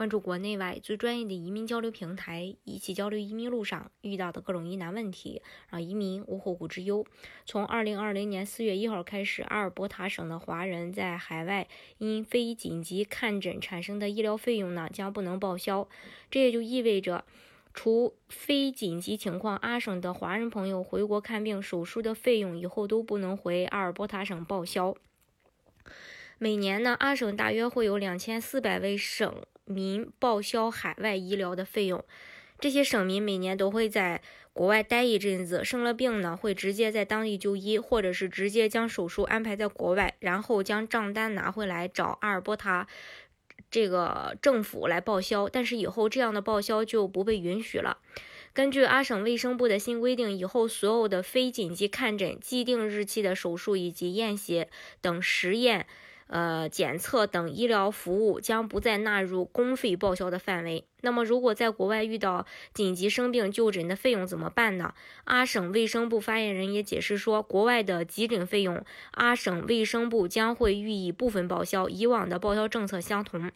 关注国内外最专业的移民交流平台，一起交流移民路上遇到的各种疑难问题，让移民无后顾之忧。从二零二零年四月一号开始，阿尔伯塔省的华人在海外因非紧急看诊产生的医疗费用呢，将不能报销。这也就意味着，除非紧急情况，阿省的华人朋友回国看病手术的费用以后都不能回阿尔伯塔省报销。每年呢，阿省大约会有两千四百位省民报销海外医疗的费用。这些省民每年都会在国外待一阵子，生了病呢，会直接在当地就医，或者是直接将手术安排在国外，然后将账单拿回来找阿尔伯塔这个政府来报销。但是以后这样的报销就不被允许了。根据阿省卫生部的新规定，以后所有的非紧急看诊、既定日期的手术以及验血等实验。呃，检测等医疗服务将不再纳入公费报销的范围。那么，如果在国外遇到紧急生病就诊的费用怎么办呢？阿省卫生部发言人也解释说，国外的急诊费用，阿省卫生部将会予以部分报销，以往的报销政策相同。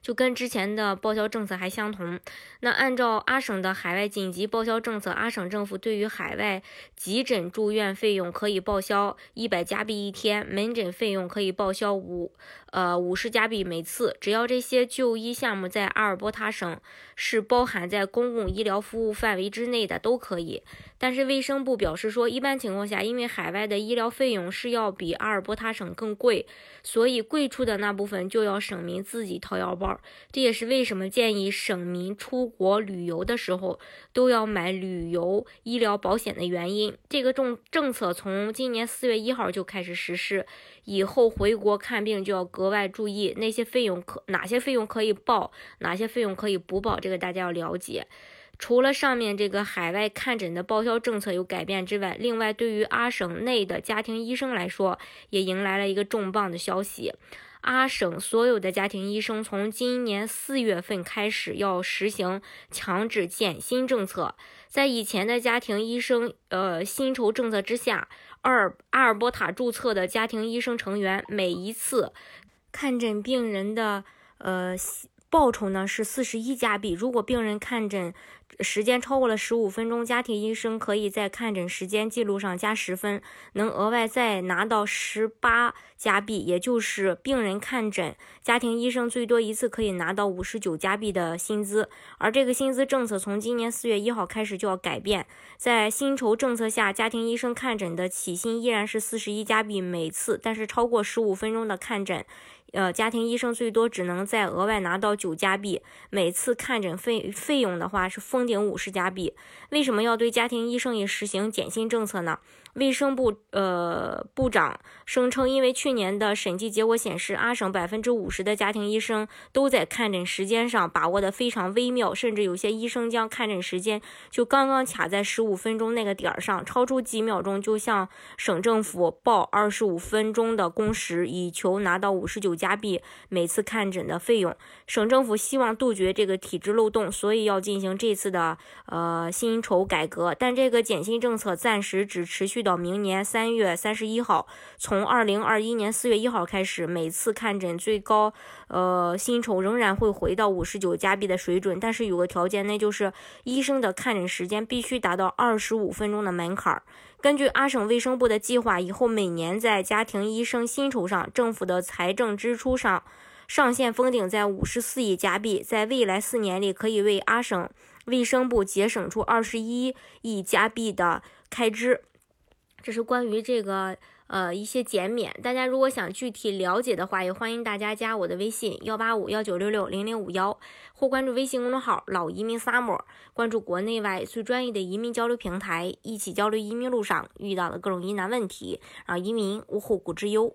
就跟之前的报销政策还相同。那按照阿省的海外紧急报销政策，阿省政府对于海外急诊住院费用可以报销一百加币一天，门诊费用可以报销五呃五十加币每次，只要这些就医项目在阿尔伯塔省是包含在公共医疗服务范围之内的都可以。但是卫生部表示说，一般情况下，因为海外的医疗费用是要比阿尔伯塔省更贵，所以贵出的那部分就要省民自己掏腰包。这也是为什么建议省民出国旅游的时候都要买旅游医疗保险的原因。这个政政策从今年四月一号就开始实施，以后回国看病就要格外注意那些费用可哪些费用可以报，哪些费用可以不报，这个大家要了解。除了上面这个海外看诊的报销政策有改变之外，另外对于阿省内的家庭医生来说，也迎来了一个重磅的消息。阿省所有的家庭医生从今年四月份开始要实行强制减薪政策。在以前的家庭医生呃薪酬政策之下，二阿尔伯塔注册的家庭医生成员每一次看诊病人的呃报酬呢是四十一加币。如果病人看诊时间超过了十五分钟，家庭医生可以在看诊时间记录上加十分，能额外再拿到十八加币，也就是病人看诊，家庭医生最多一次可以拿到五十九加币的薪资。而这个薪资政策从今年四月一号开始就要改变，在薪酬政策下，家庭医生看诊的起薪依然是四十一加币每次，但是超过十五分钟的看诊，呃，家庭医生最多只能再额外拿到九加币每次看诊费费用的话是封。顶五十加币，为什么要对家庭医生也实行减薪政策呢？卫生部呃部长声称，因为去年的审计结果显示，阿省百分之五十的家庭医生都在看诊时间上把握的非常微妙，甚至有些医生将看诊时间就刚刚卡在十五分钟那个点儿上，超出几秒钟就向省政府报二十五分钟的工时，以求拿到五十九加币每次看诊的费用。省政府希望杜绝这个体制漏洞，所以要进行这次的呃薪酬改革，但这个减薪政策暂时只持续。到明年三月三十一号，从二零二一年四月一号开始，每次看诊最高呃薪酬仍然会回到五十九加币的水准，但是有个条件，那就是医生的看诊时间必须达到二十五分钟的门槛。根据阿省卫生部的计划，以后每年在家庭医生薪酬上，政府的财政支支出上上限封顶在五十四亿加币，在未来四年里可以为阿省卫生部节省出二十一亿加币的开支。这是关于这个呃一些减免，大家如果想具体了解的话，也欢迎大家加我的微信幺八五幺九六六零零五幺，或关注微信公众号“老移民 summer”，关注国内外最专业的移民交流平台，一起交流移民路上遇到的各种疑难问题，让移民无后顾之忧。